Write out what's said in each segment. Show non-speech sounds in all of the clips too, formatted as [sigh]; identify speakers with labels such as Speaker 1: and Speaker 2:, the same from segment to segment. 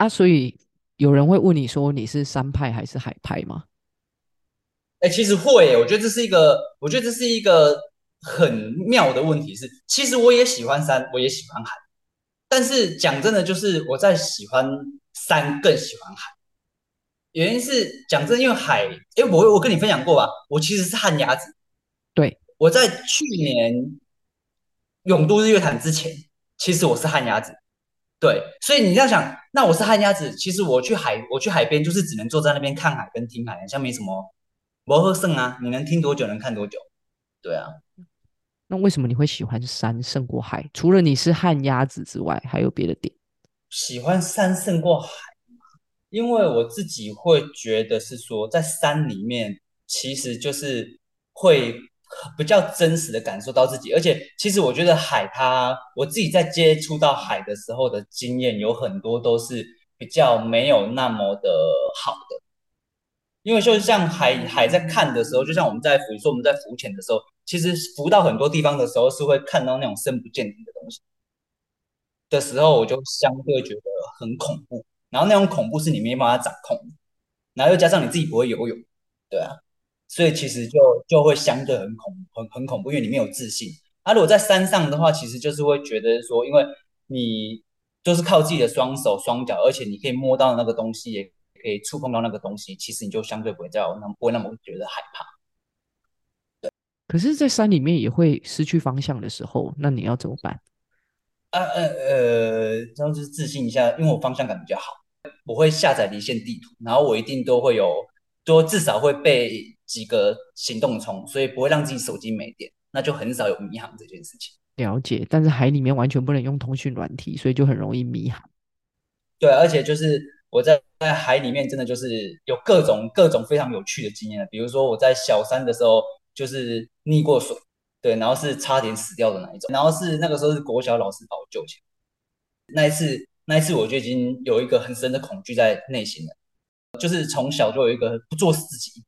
Speaker 1: 啊，所以有人会问你说你是山派还是海派吗？
Speaker 2: 哎，其实会，我觉得这是一个，我觉得这是一个很妙的问题。是，其实我也喜欢山，我也喜欢海，但是讲真的，就是我在喜欢山更喜欢海。原因是讲真，因为海，哎，我我跟你分享过吧，我其实是旱鸭子。
Speaker 1: 对，
Speaker 2: 我在去年永都日月潭之前，其实我是旱鸭子。对，所以你这样想，那我是旱鸭子，其实我去海，我去海边就是只能坐在那边看海跟听海，像没什么。摩诃圣啊，你能听多久，能看多久？对啊，
Speaker 1: 那为什么你会喜欢山胜过海？除了你是旱鸭子之外，还有别的点？
Speaker 2: 喜欢山胜过海因为我自己会觉得是说，在山里面其实就是会比较真实的感受到自己，而且其实我觉得海它，我自己在接触到海的时候的经验有很多都是比较没有那么的好的。因为就像海海在看的时候，就像我们在浮，说我们在浮潜的时候，其实浮到很多地方的时候，是会看到那种深不见底的东西的时候，我就相对觉得很恐怖。然后那种恐怖是你没办法掌控，然后又加上你自己不会游泳，对啊，所以其实就就会相对很恐很很恐怖，因为你没有自信。啊，如果在山上的话，其实就是会觉得说，因为你就是靠自己的双手双脚，而且你可以摸到那个东西也。可以触碰到那个东西，其实你就相对不会叫那不会那么觉得害怕。
Speaker 1: 可是，在山里面也会失去方向的时候，那你要怎么办？
Speaker 2: 呃呃呃，这样就是自信一下，因为我方向感比较好，我会下载离线地图，然后我一定都会有，都至少会备几个行动充，所以不会让自己手机没电，那就很少有迷航这件事情。
Speaker 1: 了解，但是海里面完全不能用通讯软体，所以就很容易迷航。
Speaker 2: 对，而且就是我在。在海里面真的就是有各种各种非常有趣的经验比如说我在小三的时候就是溺过水，对，然后是差点死掉的那一种，然后是那个时候是国小老师把我救起来。那一次那一次我就已经有一个很深的恐惧在内心了，就是从小就有一个不做自己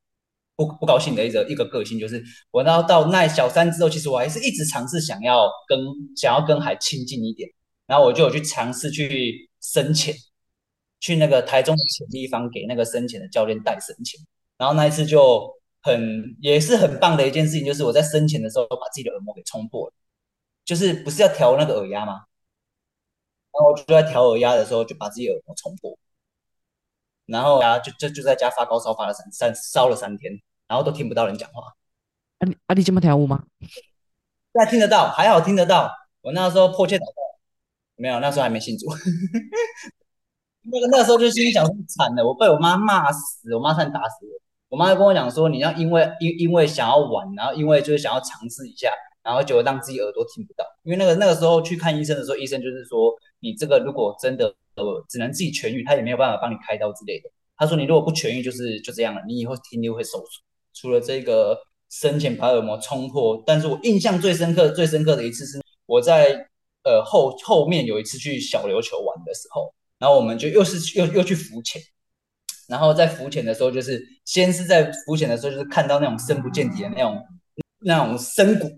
Speaker 2: 不不高兴的一个一个个性，就是我到到那小三之后，其实我还是一直尝试想要跟想要跟海亲近一点，然后我就有去尝试去深潜。去那个台中的潜地方给那个深潜的教练带深潜，然后那一次就很也是很棒的一件事情，就是我在深潜的时候把自己的耳膜给冲破了，就是不是要调那个耳压吗？然后就在调耳压的时候就把自己耳膜冲破，然后啊就就就在家发高烧发了三三烧了三天，然后都听不到人讲话。
Speaker 1: 啊你啊你这么跳舞吗？
Speaker 2: 现在听得到，还好听得到。我那时候迫切祷告，没有，那时候还没信主。[laughs] 那个那个时候就心里想说惨了，我被我妈骂死，我妈差点打死我。我妈就跟我讲说，你要因为因因为想要玩，然后因为就是想要尝试一下，然后就让自己耳朵听不到。因为那个那个时候去看医生的时候，医生就是说，你这个如果真的呃只能自己痊愈，他也没有办法帮你开刀之类的。他说你如果不痊愈，就是就这样了，你以后听力会受损。除了这个深浅把耳膜冲破，但是我印象最深刻最深刻的一次是我在呃后后面有一次去小琉球玩的时候。然后我们就又是又又去浮潜，然后在浮潜的时候，就是先是在浮潜的时候，就是看到那种深不见底的那种那种深谷，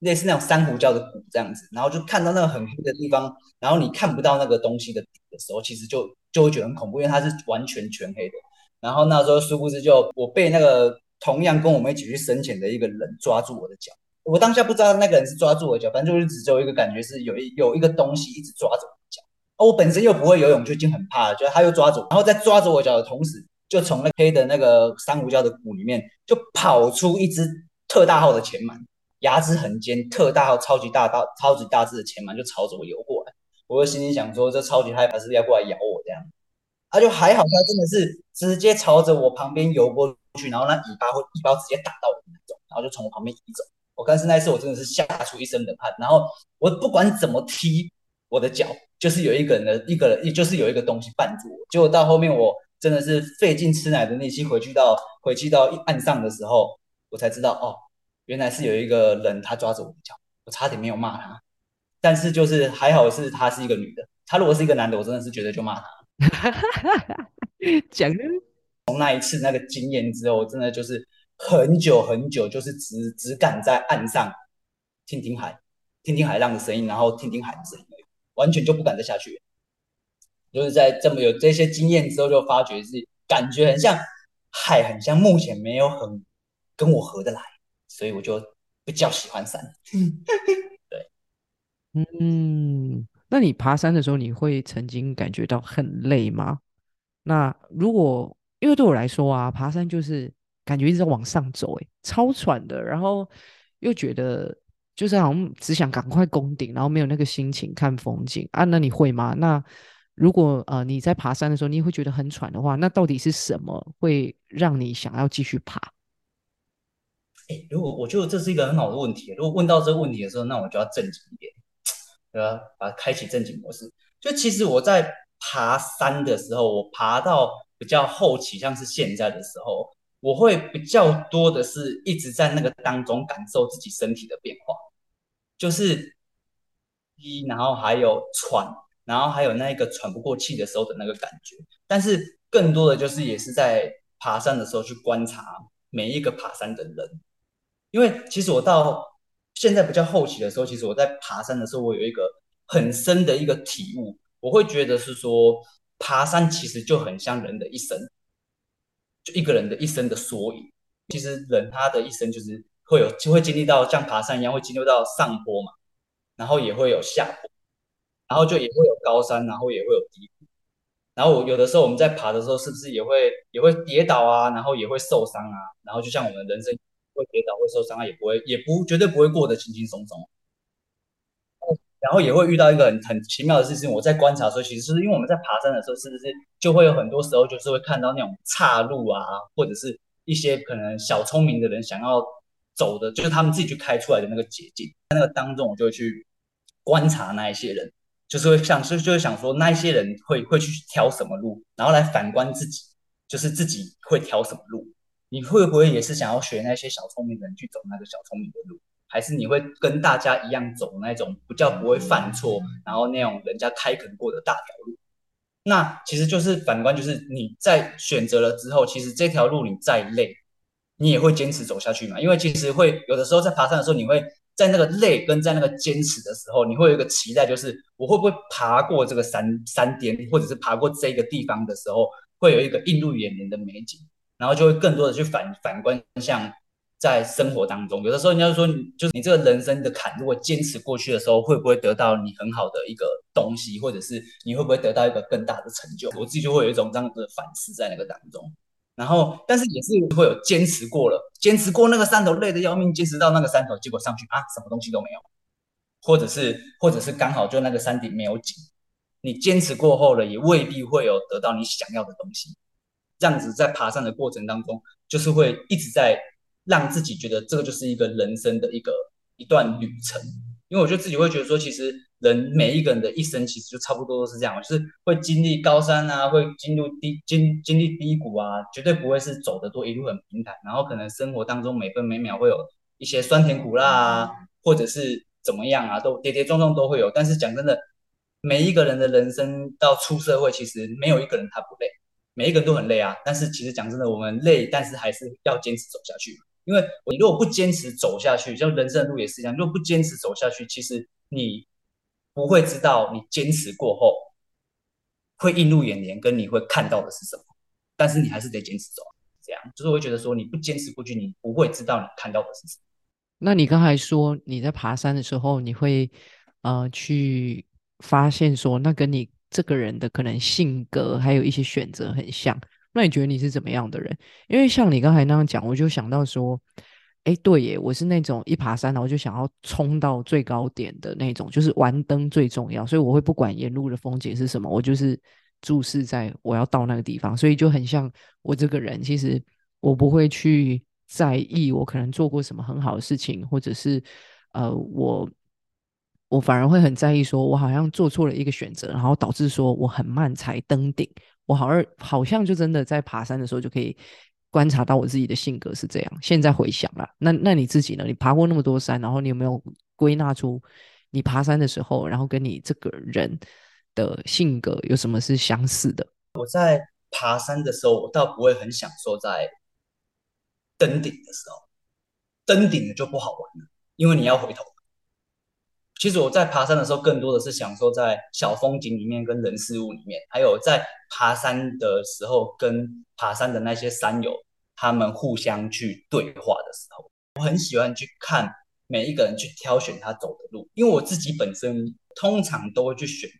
Speaker 2: 类似那种珊瑚礁的谷这样子，然后就看到那个很黑的地方，然后你看不到那个东西的的时候，其实就就会觉得很恐怖，因为它是完全全黑的。然后那时候殊不知，就我被那个同样跟我们一起去深潜的一个人抓住我的脚，我当下不知道那个人是抓住我的脚，反正就是只有一个感觉是有一有一个东西一直抓着。我的脚，我本身又不会游泳，就已经很怕了。就他又抓住，然后在抓着我脚的同时，就从那黑的那个珊瑚礁的谷里面，就跑出一只特大号的前鳗，牙齿很尖，特大号、超级大、大超级大只的前鳗就朝着我游过来。我就心里想说，这超级害怕，是要过来咬我这样。他就还好，他真的是直接朝着我旁边游过去，然后那尾巴会尾巴直接打到我那种，然后就从我旁边移走。我但是那一次我真的是吓出一身冷汗，然后我不管怎么踢我的脚。就是有一个人的一个人，也就是有一个东西绊住我。结果到后面，我真的是费尽吃奶的力气回去到回去到岸上的时候，我才知道哦，原来是有一个人他抓着我的脚，我差点没有骂他。但是就是还好是他是一个女的，他如果是一个男的，我真的是觉得就骂他。[laughs]
Speaker 1: 讲
Speaker 2: 从那一次那个经验之后，真的就是很久很久，就是只只敢在岸上听听海，听听海浪的声音，然后听听海的声音。完全就不敢再下去。就是在这么有这些经验之后，就发觉是感觉很像海，很像目前没有很跟我合得来，所以我就比较喜欢山。对，
Speaker 1: 嗯，那你爬山的时候，你会曾经感觉到很累吗？那如果因为对我来说啊，爬山就是感觉一直在往上走，诶，超喘的，然后又觉得就是好像只想赶快攻顶，然后没有那个心情看风景啊。那你会吗？那如果呃你在爬山的时候，你会觉得很喘的话，那到底是什么会让你想要继续爬？
Speaker 2: 哎，如果我觉得这是一个很好的问题，如果问到这个问题的时候，那我就要正经一点。对啊，把它开启正经模式。就其实我在爬山的时候，我爬到比较后期，像是现在的时候，我会比较多的是一直在那个当中感受自己身体的变化，就是一，然后还有喘，然后还有那个喘不过气的时候的那个感觉。但是更多的就是也是在爬山的时候去观察每一个爬山的人，因为其实我到。现在比较后期的时候，其实我在爬山的时候，我有一个很深的一个体悟，我会觉得是说，爬山其实就很像人的一生，就一个人的一生的缩影。其实人他的一生就是会有就会经历到像爬山一样，会经历到上坡嘛，然后也会有下坡，然后就也会有高山，然后也会有低谷。然后有的时候我们在爬的时候，是不是也会也会跌倒啊，然后也会受伤啊，然后就像我们人生。会跌倒，会受伤啊，也不会，也不绝对不会过得轻轻松松。然后也会遇到一个很很奇妙的事情。我在观察的时候，其实是因为我们在爬山的时候，是不是就会有很多时候就是会看到那种岔路啊，或者是一些可能小聪明的人想要走的，就是他们自己去开出来的那个捷径。在那个当中，我就会去观察那一些人，就是会想，就就会想说，那一些人会会去挑什么路，然后来反观自己，就是自己会挑什么路。你会不会也是想要学那些小聪明的人去走那个小聪明的路，还是你会跟大家一样走那种比较不会犯错，然后那种人家开垦过的大条路？那其实就是反观，就是你在选择了之后，其实这条路你再累，你也会坚持走下去嘛？因为其实会有的时候在爬山的时候，你会在那个累跟在那个坚持的时候，你会有一个期待，就是我会不会爬过这个山山巅，或者是爬过这个地方的时候，会有一个映入眼帘的美景。然后就会更多的去反反观，像在生活当中，有的时候人家说，就是你这个人生的坎，如果坚持过去的时候，会不会得到你很好的一个东西，或者是你会不会得到一个更大的成就？我自己就会有一种这样的反思在那个当中。然后，但是也是会有坚持过了，坚持过那个山头累得要命，坚持到那个山头，结果上去啊，什么东西都没有，或者是或者是刚好就那个山顶没有景，你坚持过后了，也未必会有得到你想要的东西。这样子在爬山的过程当中，就是会一直在让自己觉得这个就是一个人生的一个一段旅程。因为我觉得自己会觉得说，其实人每一个人的一生其实就差不多都是这样，就是会经历高山啊，会经历低经经历低谷啊，绝对不会是走的多一路很平坦。然后可能生活当中每分每秒会有一些酸甜苦辣啊，或者是怎么样啊，都跌跌撞撞都会有。但是讲真的，每一个人的人生到出社会，其实没有一个人他不累。每一个人都很累啊，但是其实讲真的，我们累，但是还是要坚持走下去。因为你如果不坚持走下去，像人生的路也是一样，如果不坚持走下去，其实你不会知道你坚持过后会映入眼帘，跟你会看到的是什么。但是你还是得坚持走，这样就是会觉得说你不坚持过去，你不会知道你看到的是什么。
Speaker 1: 那你刚才说你在爬山的时候，你会呃去发现说那跟你。这个人的可能性格还有一些选择很像，那你觉得你是怎么样的人？因为像你刚才那样讲，我就想到说，哎，对耶，我是那种一爬山然后就想要冲到最高点的那种，就是玩灯最重要，所以我会不管沿路的风景是什么，我就是注视在我要到那个地方，所以就很像我这个人，其实我不会去在意我可能做过什么很好的事情，或者是呃我。我反而会很在意，说我好像做错了一个选择，然后导致说我很慢才登顶。我好像好像就真的在爬山的时候就可以观察到我自己的性格是这样。现在回想了，那那你自己呢？你爬过那么多山，然后你有没有归纳出你爬山的时候，然后跟你这个人的性格有什么是相似的？
Speaker 2: 我在爬山的时候，我倒不会很享受在登顶的时候，登顶了就不好玩了，因为你要回头。其实我在爬山的时候，更多的是享受在小风景里面跟人事物里面，还有在爬山的时候跟爬山的那些山友他们互相去对话的时候，我很喜欢去看每一个人去挑选他走的路，因为我自己本身通常都会去选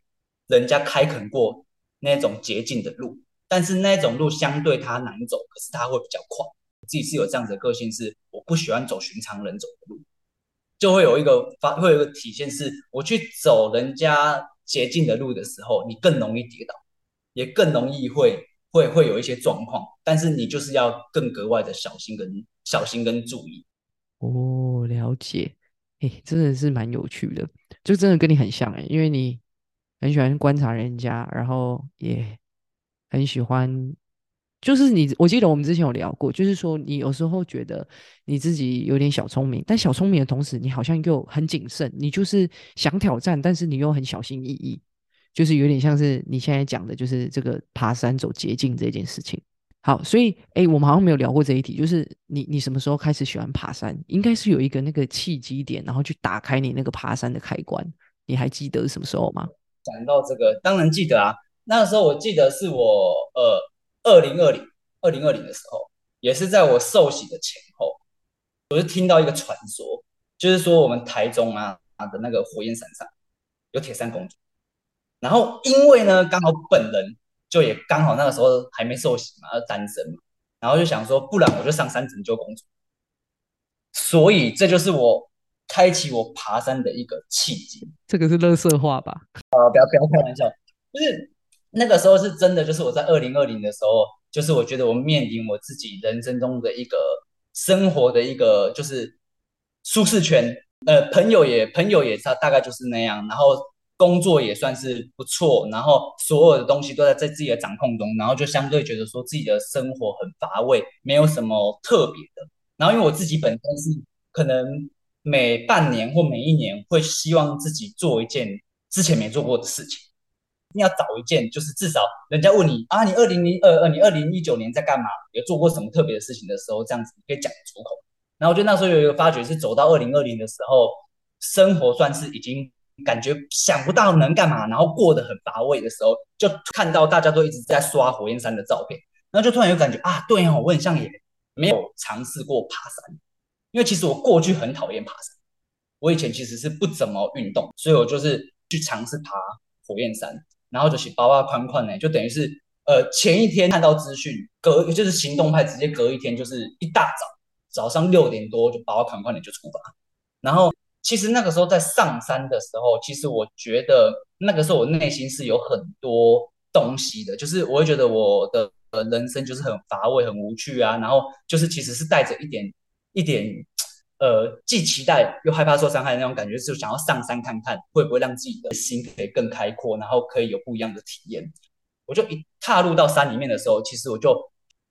Speaker 2: 人家开垦过那种捷径的路，但是那种路相对它难走，可是它会比较快。我自己是有这样子的个性，是我不喜欢走寻常人走的路。就会有一个发，会有一个体现，是我去走人家捷径的路的时候，你更容易跌倒，也更容易会会会有一些状况，但是你就是要更格外的小心跟小心跟注意。
Speaker 1: 哦，了解，哎，真的是蛮有趣的，就真的跟你很像哎，因为你很喜欢观察人家，然后也很喜欢。就是你，我记得我们之前有聊过，就是说你有时候觉得你自己有点小聪明，但小聪明的同时，你好像又很谨慎，你就是想挑战，但是你又很小心翼翼，就是有点像是你现在讲的，就是这个爬山走捷径这件事情。好，所以哎，我们好像没有聊过这一题，就是你你什么时候开始喜欢爬山？应该是有一个那个契机点，然后去打开你那个爬山的开关，你还记得什么时候吗？
Speaker 2: 讲到这个，当然记得啊，那个时候我记得是我呃。二零二零二零二零的时候，也是在我受洗的前后，我就听到一个传说，就是说我们台中啊的那个火焰山上有铁扇公主。然后因为呢，刚好本人就也刚好那个时候还没受洗嘛，单身嘛，然后就想说，不然我就上山拯救公主。所以这就是我开启我爬山的一个契机。
Speaker 1: 这个是乐色话吧？
Speaker 2: 啊，不要不要开玩笑，就是。那个时候是真的，就是我在二零二零的时候，就是我觉得我面临我自己人生中的一个生活的一个就是舒适圈，呃，朋友也朋友也差大概就是那样，然后工作也算是不错，然后所有的东西都在在自己的掌控中，然后就相对觉得说自己的生活很乏味，没有什么特别的。然后因为我自己本身是可能每半年或每一年会希望自己做一件之前没做过的事情。一定要找一件，就是至少人家问你啊，你二零零二二，你二零一九年在干嘛？有做过什么特别的事情的时候，这样子你可以讲出口。然后我觉得那时候有一个发觉，是走到二零二零的时候，生活算是已经感觉想不到能干嘛，然后过得很乏味的时候，就看到大家都一直在刷火焰山的照片，然后就突然有感觉啊，对哦，我很像也没有尝试过爬山，因为其实我过去很讨厌爬山，我以前其实是不怎么运动，所以我就是去尝试爬火焰山。然后就是包啊宽宽呢，就等于是呃前一天看到资讯，隔就是行动派直接隔一天就是一大早早上六点多就包啊宽宽的就出发。然后其实那个时候在上山的时候，其实我觉得那个时候我内心是有很多东西的，就是我会觉得我的人生就是很乏味、很无趣啊。然后就是其实是带着一点一点。呃，既期待又害怕受伤害的那种感觉，是想要上山看看，会不会让自己的心可以更开阔，然后可以有不一样的体验。我就一踏入到山里面的时候，其实我就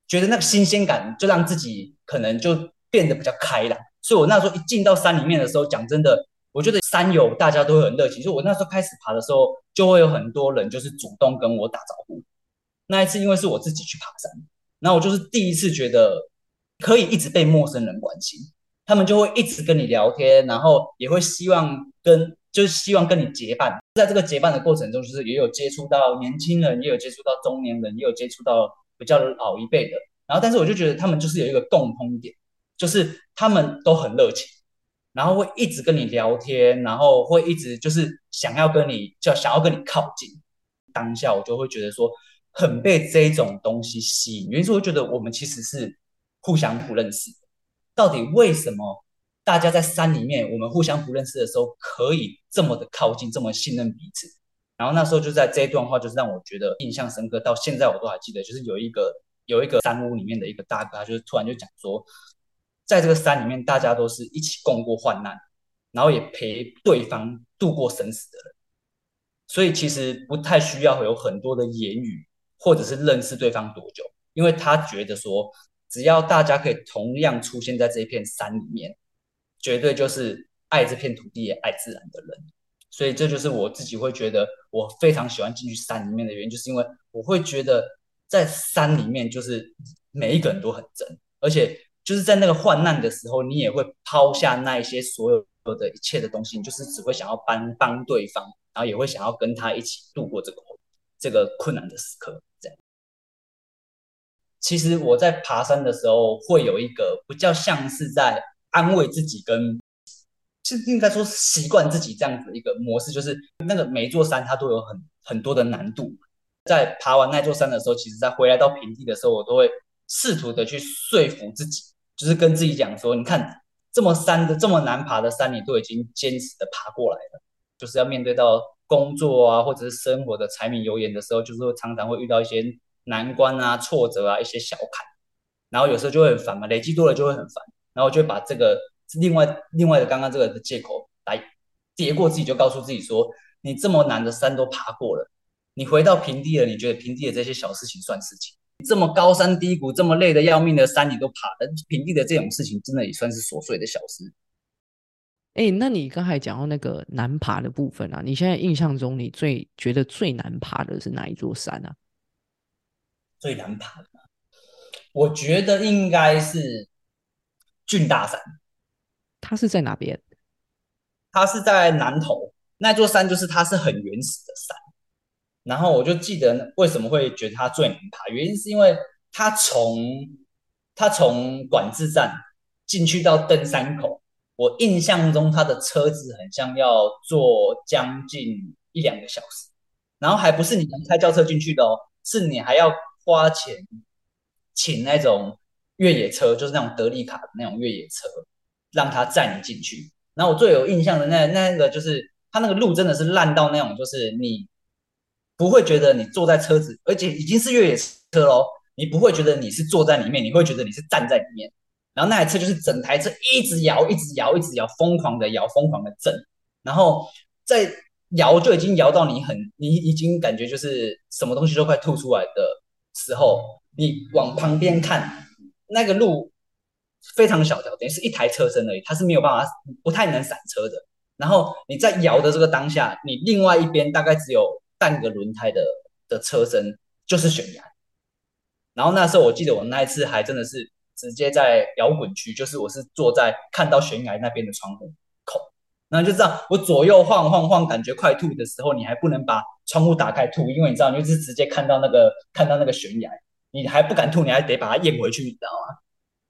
Speaker 2: 觉得那个新鲜感，就让自己可能就变得比较开朗。所以我那时候一进到山里面的时候，讲真的，我觉得山友大家都会很热情。就我那时候开始爬的时候，就会有很多人就是主动跟我打招呼。那一次因为是我自己去爬山，然后我就是第一次觉得可以一直被陌生人关心。他们就会一直跟你聊天，然后也会希望跟，就是希望跟你结伴。在这个结伴的过程中，就是也有接触到年轻人，也有接触到中年人，也有接触到比较老一辈的。然后，但是我就觉得他们就是有一个共通点，就是他们都很热情，然后会一直跟你聊天，然后会一直就是想要跟你，就想要跟你靠近。当下我就会觉得说，很被这种东西吸引，原因是我觉得我们其实是互相不认识。到底为什么大家在山里面，我们互相不认识的时候，可以这么的靠近，这么信任彼此？然后那时候就在这一段话，就是让我觉得印象深刻，到现在我都还记得。就是有一个有一个山屋里面的一个大哥，他就是突然就讲说，在这个山里面，大家都是一起共过患难，然后也陪对方度过生死的人，所以其实不太需要有很多的言语，或者是认识对方多久，因为他觉得说。只要大家可以同样出现在这一片山里面，绝对就是爱这片土地也爱自然的人。所以这就是我自己会觉得我非常喜欢进去山里面的原因，就是因为我会觉得在山里面就是每一个人都很真，而且就是在那个患难的时候，你也会抛下那一些所有有的一切的东西，你就是只会想要帮帮对方，然后也会想要跟他一起度过这个这个困难的时刻。其实我在爬山的时候，会有一个比较像是在安慰自己，跟是应该说习惯自己这样子一个模式，就是那个每一座山它都有很很多的难度。在爬完那座山的时候，其实在回来到平地的时候，我都会试图的去说服自己，就是跟自己讲说，你看。这么山的这么难爬的山，你都已经坚持的爬过来了，就是要面对到工作啊，或者是生活的柴米油盐的时候，就是常常会遇到一些难关啊、挫折啊、一些小坎，然后有时候就会很烦嘛，累积多了就会很烦，然后就会把这个另外另外的刚刚这个的借口来叠过自己，就告诉自己说，你这么难的山都爬过了，你回到平地了，你觉得平地的这些小事情算事情？这么高山低谷，这么累的要命的山，你都爬了，平地的这种事情，真的也算是琐碎的小事。
Speaker 1: 哎，那你刚才讲到那个难爬的部分啊，你现在印象中你最觉得最难爬的是哪一座山啊？
Speaker 2: 最难爬的，我觉得应该是俊大山。
Speaker 1: 它是在哪边？
Speaker 2: 它是在南头那座山，就是它是很原始的山。然后我就记得为什么会觉得它最难爬，原因是因为它从它从管制站进去到登山口，我印象中它的车子很像要坐将近一两个小时，然后还不是你能开轿车进去的哦，是你还要花钱请那种越野车，就是那种德利卡的那种越野车，让他载你进去。然后我最有印象的那那个就是它那个路真的是烂到那种，就是你。不会觉得你坐在车子，而且已经是越野车喽，你不会觉得你是坐在里面，你会觉得你是站在里面。然后那台车就是整台车一直摇，一直摇，一直摇，疯狂的摇，疯狂的震。然后在摇就已经摇到你很，你已经感觉就是什么东西都快吐出来的时候，你往旁边看，那个路非常小条，等于是一台车身而已，它是没有办法，不太能闪车的。然后你在摇的这个当下，你另外一边大概只有。半个轮胎的的车身就是悬崖，然后那时候我记得我那一次还真的是直接在摇滚区，就是我是坐在看到悬崖那边的窗户口，然后就这样我左右晃晃晃，感觉快吐的时候，你还不能把窗户打开吐，因为你知道你就是直接看到那个看到那个悬崖，你还不敢吐，你还得把它咽回去，你知道吗？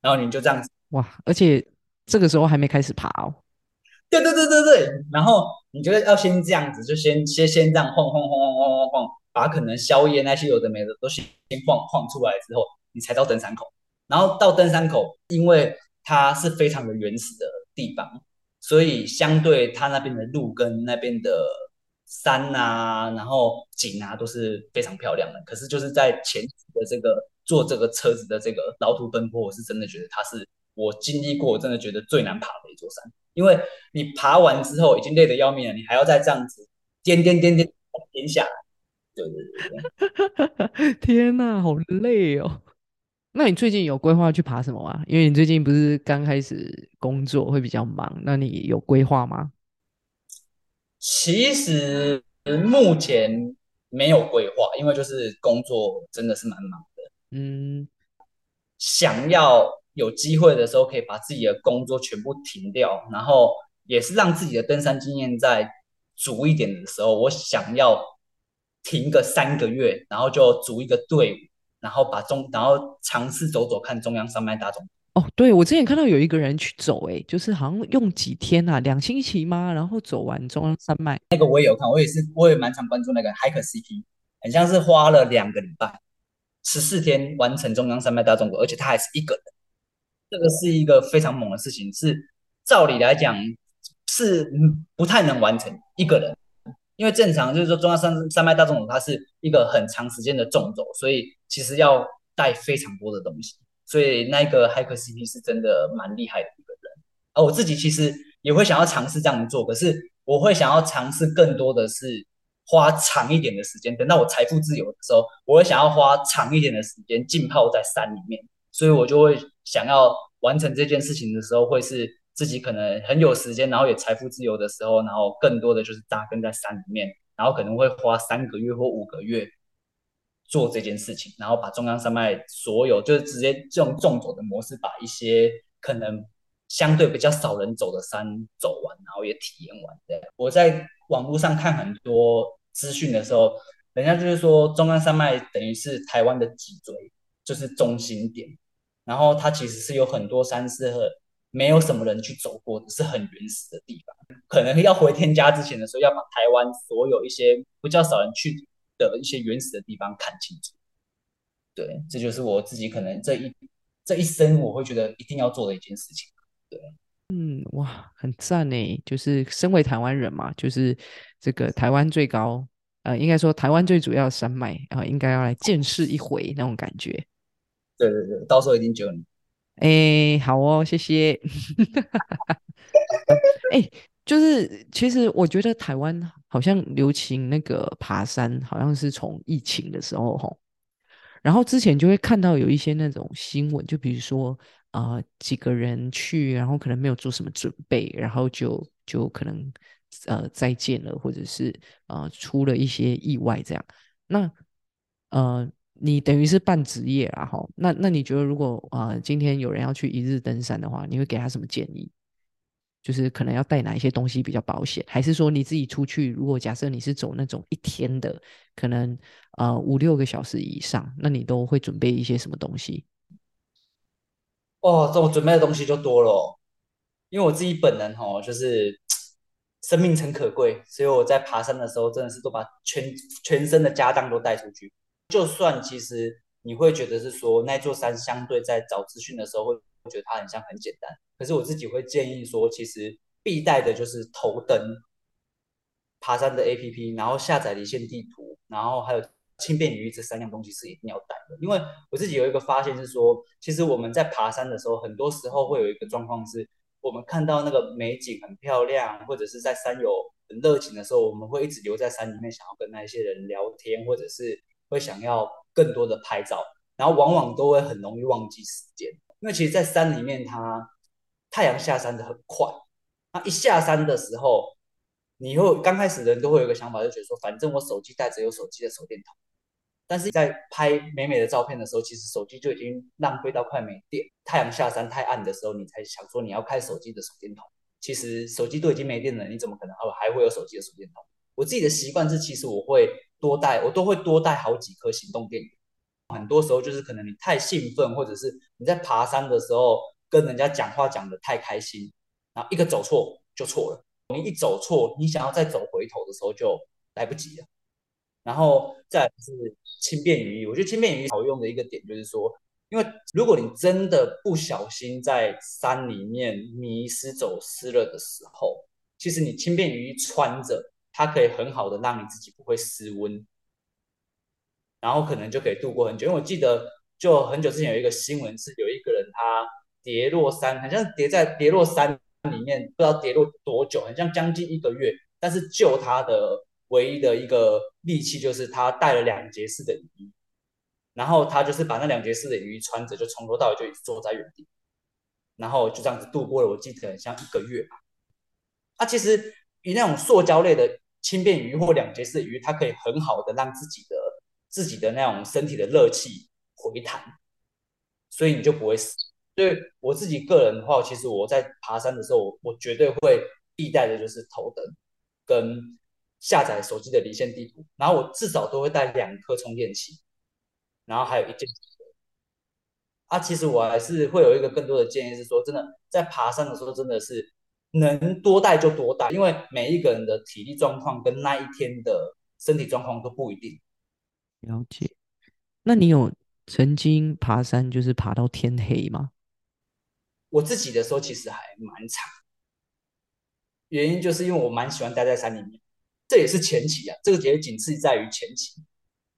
Speaker 2: 然后你就这样子
Speaker 1: 哇，而且这个时候还没开始爬哦。
Speaker 2: 对对对对对，然后你觉得要先这样子，就先先先这样晃晃晃晃晃晃晃，把可能宵夜那些有的没的都先先晃晃出来之后，你才到登山口。然后到登山口，因为它是非常的原始的地方，所以相对它那边的路跟那边的山啊，然后景啊都是非常漂亮的。可是就是在前的这个坐这个车子的这个劳途奔波，我是真的觉得它是我经历过，真的觉得最难爬的一座山。因为你爬完之后已经累得要命了，你还要再这样子颠颠颠颠颠下来，对对
Speaker 1: 对。[laughs] 天哪，好累哦！那你最近有规划去爬什么吗？因为你最近不是刚开始工作，会比较忙，那你有规划吗？
Speaker 2: 其实目前没有规划，因为就是工作真的是蛮忙的。嗯，想要。有机会的时候，可以把自己的工作全部停掉，然后也是让自己的登山经验再足一点的时候，我想要停个三个月，然后就组一个队伍，然后把中，然后尝试走走看中央山脉大众。
Speaker 1: 哦，对，我之前看到有一个人去走，哎，就是好像用几天啊，两星期吗？然后走完中央山脉。
Speaker 2: 那个我也有看，我也是，我也蛮常关注那个 Hike CP，很像是花了两个礼拜，十四天完成中央山脉大众而且他还是一个人。这个是一个非常猛的事情，是照理来讲是不太能完成一个人，因为正常就是说中央山山脉大众走它是一个很长时间的纵走，所以其实要带非常多的东西，所以那个黑客 CP 是真的蛮厉害的一个人。而我自己其实也会想要尝试这样做，可是我会想要尝试更多的是花长一点的时间，等到我财富自由的时候，我会想要花长一点的时间浸泡在山里面。所以我就会想要完成这件事情的时候，会是自己可能很有时间，然后也财富自由的时候，然后更多的就是扎根在山里面，然后可能会花三个月或五个月做这件事情，然后把中央山脉所有就是直接这种纵走的模式，把一些可能相对比较少人走的山走完，然后也体验完。这样，我在网络上看很多资讯的时候，人家就是说中央山脉等于是台湾的脊椎，就是中心点。然后它其实是有很多山是没有什么人去走过的，是很原始的地方。可能要回天家之前的时候，要把台湾所有一些比较少人去的一些原始的地方看清楚。对，这就是我自己可能这一这一生我会觉得一定要做的一件事情。对，
Speaker 1: 嗯，哇，很赞呢！就是身为台湾人嘛，就是这个台湾最高，呃，应该说台湾最主要的山脉啊，应该要来见识一回那种感觉。
Speaker 2: 对对对，到时候一定救你。
Speaker 1: 哎，好哦，谢谢。[laughs] [laughs] 哎，就是其实我觉得台湾好像流行那个爬山，好像是从疫情的时候吼。然后之前就会看到有一些那种新闻，就比如说啊几个人去，然后可能没有做什么准备，然后就就可能呃再见了，或者是呃出了一些意外这样。那呃你等于是半职业啊，哈。那那你觉得如果啊今天有人要去一日登山的话，你会给他什么建议？就是可能要带哪一些东西比较保险，还是说你自己出去？如果假设你是走那种一天的，可能呃五六个小时以上，那你都会准备一些什么东西？
Speaker 2: 哦，这我准备的东西就多了，因为我自己本人哦，就是生命诚可贵，所以我在爬山的时候真的是都把全全身的家当都带出去。就算其实你会觉得是说那座山相对在找资讯的时候会我觉得它很像很简单。可是我自己会建议说，其实必带的就是头灯、爬山的 APP，然后下载离线地图，然后还有轻便雨衣这三样东西是一定要带的。因为我自己有一个发现是说，其实我们在爬山的时候，很多时候会有一个状况是，我们看到那个美景很漂亮，或者是在山友很热情的时候，我们会一直留在山里面，想要跟那些人聊天，或者是会想要更多的拍照，然后往往都会很容易忘记时间，因为其实，在山里面它。太阳下山的很快，那一下山的时候，你会刚开始人都会有一个想法，就觉得说，反正我手机带着有手机的手电筒，但是在拍美美的照片的时候，其实手机就已经浪费到快没电。太阳下山太暗的时候，你才想说你要开手机的手电筒，其实手机都已经没电了，你怎么可能哦还会有手机的手电筒？我自己的习惯是，其实我会多带，我都会多带好几颗行动电源。很多时候就是可能你太兴奋，或者是你在爬山的时候。跟人家讲话讲的太开心，然后一个走错就错了。你一走错，你想要再走回头的时候就来不及了。然后再是轻便雨衣，我觉得轻便雨衣好用的一个点就是说，因为如果你真的不小心在山里面迷失走失了的时候，其实你轻便雨衣穿着，它可以很好的让你自己不会失温，然后可能就可以度过很久。因为我记得就很久之前有一个新闻是有一个人他。跌落山，好像跌在跌落山里面，不知道跌落多久，好像将近一个月。但是救他的唯一的一个利器就是他带了两节式的雨衣，然后他就是把那两节式的雨衣穿着，就从头到尾就一直坐在原地，然后就这样子度过了。我记得很像一个月吧。啊，其实以那种塑胶类的轻便鱼或两节式的雨衣，它可以很好的让自己的自己的那种身体的热气回弹，所以你就不会死。对我自己个人的话，其实我在爬山的时候，我绝对会必带的就是头灯，跟下载手机的离线地图，然后我至少都会带两颗充电器，然后还有一件。啊，其实我还是会有一个更多的建议是说，真的在爬山的时候，真的是能多带就多带，因为每一个人的体力状况跟那一天的身体状况都不一定。
Speaker 1: 了解。那你有曾经爬山就是爬到天黑吗？
Speaker 2: 我自己的时候其实还蛮长，原因就是因为我蛮喜欢待在山里面，这也是前期啊，这个也仅次于在于前期。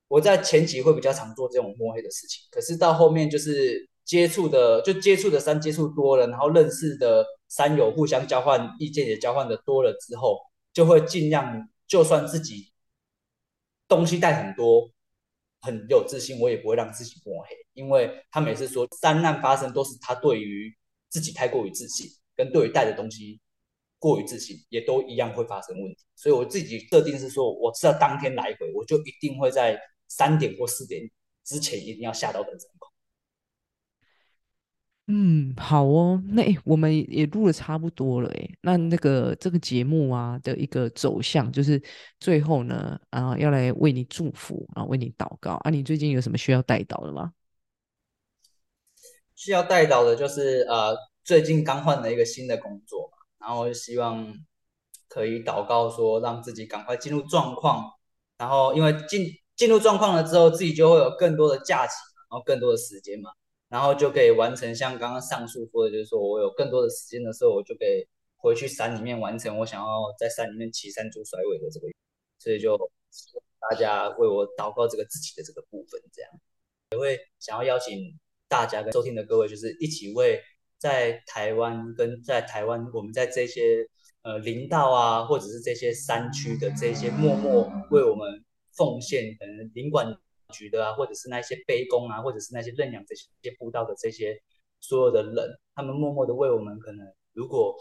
Speaker 2: 我在前期会比较常做这种摸黑的事情，可是到后面就是接触的，就接触的山接触多了，然后认识的山友互相交换意见也交换的多了之后，就会尽量就算自己东西带很多，很有自信，我也不会让自己过黑，因为他每次说灾难发生都是他对于。自己太过于自信，跟对于带的东西过于自信，也都一样会发生问题。所以我自己设定是说，我知道当天来回，我就一定会在三点或四点之前一定要下到本山。
Speaker 1: 嗯，好哦，那我们也录的差不多了诶，那那个这个节目啊的一个走向，就是最后呢啊要来为你祝福啊，为你祷告啊。你最近有什么需要带祷的吗？
Speaker 2: 需要带到的就是呃，最近刚换了一个新的工作，然后希望可以祷告说，让自己赶快进入状况，然后因为进进入状况了之后，自己就会有更多的假期，然后更多的时间嘛，然后就可以完成像刚刚上述说的，就是说我有更多的时间的时候，我就可以回去山里面完成我想要在山里面骑山猪甩尾的这个，所以就大家为我祷告这个自己的这个部分，这样也会。想要邀请大家跟收听的各位，就是一起为在台湾跟在台湾，我们在这些呃林道啊，或者是这些山区的这些默默为我们奉献，可能林管局的啊，或者是那些背公啊，或者是那些认养这些步道的这些所有的人，他们默默的为我们，可能如果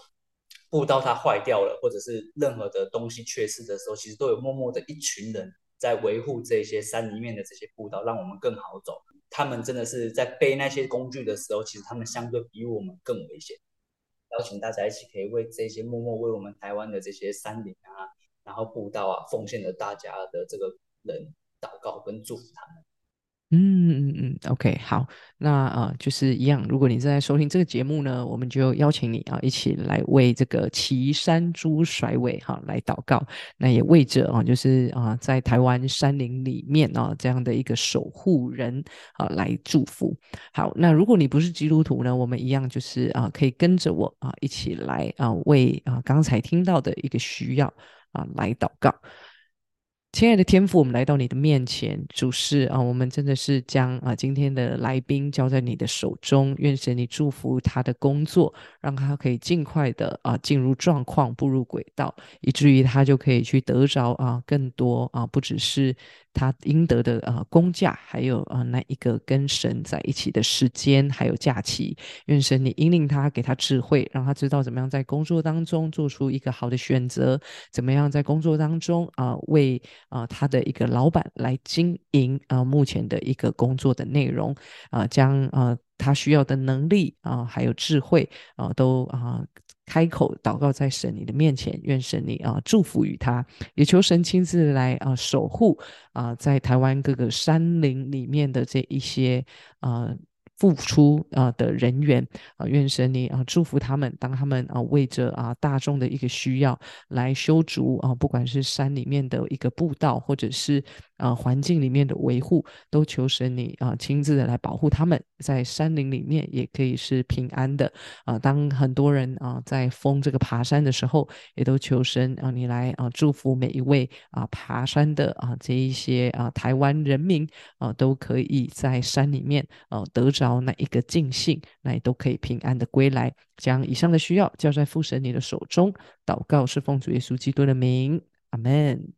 Speaker 2: 步道它坏掉了，或者是任何的东西缺失的时候，其实都有默默的一群人在维护这些山里面的这些步道，让我们更好走。他们真的是在背那些工具的时候，其实他们相对比我们更危险。邀请大家一起可以为这些默默为我们台湾的这些山林啊，然后步道啊，奉献了大家的这个人祷告跟祝福他们。
Speaker 1: 嗯嗯嗯，OK，好，那呃就是一样，如果你正在收听这个节目呢，我们就邀请你啊一起来为这个岐山猪甩尾哈来祷告，那也为着啊就是啊在台湾山林里面啊这样的一个守护人啊来祝福。好，那如果你不是基督徒呢，我们一样就是啊可以跟着我啊一起来啊为啊刚才听到的一个需要啊来祷告。亲爱的天父，我们来到你的面前，主事啊，我们真的是将啊今天的来宾交在你的手中，愿神你祝福他的工作，让他可以尽快的啊进入状况，步入轨道，以至于他就可以去得着啊更多啊不只是他应得的啊工价，还有啊那一个跟神在一起的时间，还有假期。愿神你引领他，给他智慧，让他知道怎么样在工作当中做出一个好的选择，怎么样在工作当中啊为。啊，他的一个老板来经营啊，目前的一个工作的内容啊，将啊他需要的能力啊，还有智慧啊，都啊开口祷告在神你的面前，愿神你啊祝福于他，也求神亲自来啊守护啊，在台湾各个山林里面的这一些啊。付出啊的人员啊，愿神你啊祝福他们，当他们啊为着啊大众的一个需要来修筑啊，不管是山里面的一个步道，或者是啊环境里面的维护，都求神你啊亲自的来保护他们，在山林里面也可以是平安的啊。当很多人啊在封这个爬山的时候，也都求神啊你来啊祝福每一位啊爬山的啊这一些啊台湾人民啊都可以在山里面啊得着。那一个尽兴，那也都可以平安的归来。将以上的需要交在父神你的手中，祷告是奉主耶稣基督的名，阿门。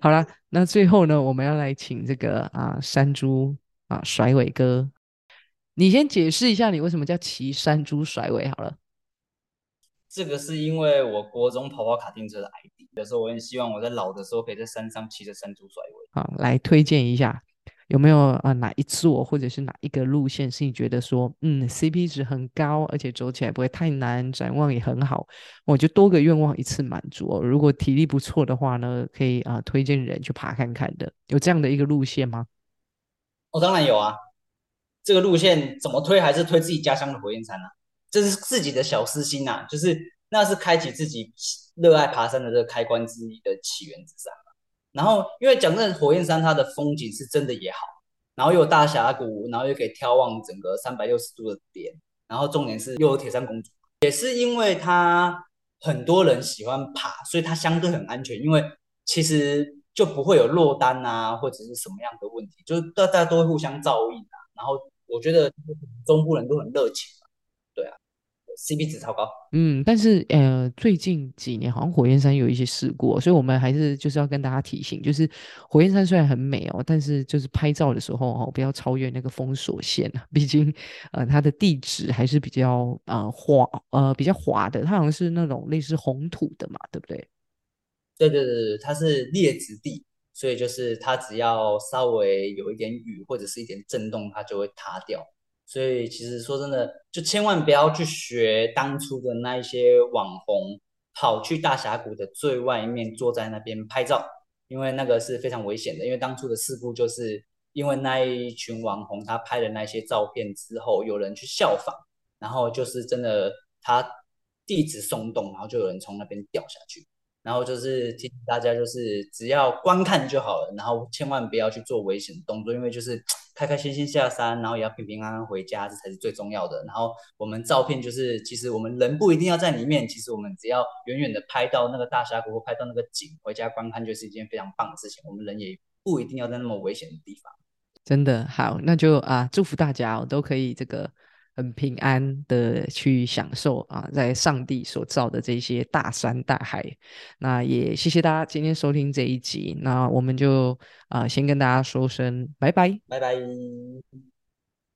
Speaker 1: 好了，那最后呢，我们要来请这个啊山猪啊甩尾哥，你先解释一下你为什么叫骑山猪甩尾好了。
Speaker 2: 这个是因为我国中跑跑卡丁车的 ID，有时候我很希望我在老的时候可以在山上骑着山猪甩尾。
Speaker 1: 好，来推荐一下。有没有啊？哪一座或者是哪一个路线是你觉得说，嗯，CP 值很高，而且走起来不会太难，展望也很好？我就多个愿望一次满足。如果体力不错的话呢，可以啊推荐人去爬看看的。有这样的一个路线吗？
Speaker 2: 哦，当然有啊。这个路线怎么推？还是推自己家乡的火焰山啊？这是自己的小私心呐，就是那是开启自己热爱爬山的这个开关之一的起源之山。然后，因为讲真，火焰山它的风景是真的也好，然后又有大峡谷，然后又可以眺望整个三百六十度的点，然后重点是又有铁扇公主，也是因为它很多人喜欢爬，所以它相对很安全，因为其实就不会有落单啊，或者是什么样的问题，就是大大家都会互相照应啊。然后我觉得中部人都很热情。CP 值超高，
Speaker 1: 嗯，但是呃，最近几年好像火焰山有一些事故，所以我们还是就是要跟大家提醒，就是火焰山虽然很美哦，但是就是拍照的时候哦，不要超越那个封锁线啊，毕竟呃它的地质还是比较呃滑呃比较滑的，它好像是那种类似红土的嘛，对不对？
Speaker 2: 对对对对，它是劣质地，所以就是它只要稍微有一点雨或者是一点震动，它就会塌掉。所以其实说真的，就千万不要去学当初的那一些网红，跑去大峡谷的最外面坐在那边拍照，因为那个是非常危险的。因为当初的事故就是因为那一群网红他拍的那些照片之后，有人去效仿，然后就是真的他地质松动，然后就有人从那边掉下去。然后就是提醒大家，就是只要观看就好了，然后千万不要去做危险的动作，因为就是开开心心下山，然后也要平平安安回家，这才是最重要的。然后我们照片就是，其实我们人不一定要在里面，其实我们只要远远的拍到那个大峡谷或拍到那个景，回家观看就是一件非常棒的事情。我们人也不一定要在那么危险的地方。
Speaker 1: 真的好，那就啊，祝福大家都可以这个。很平安的去享受啊，在上帝所造的这些大山大海。那也谢谢大家今天收听这一集。那我们就啊，先跟大家说声拜拜，
Speaker 2: 拜拜。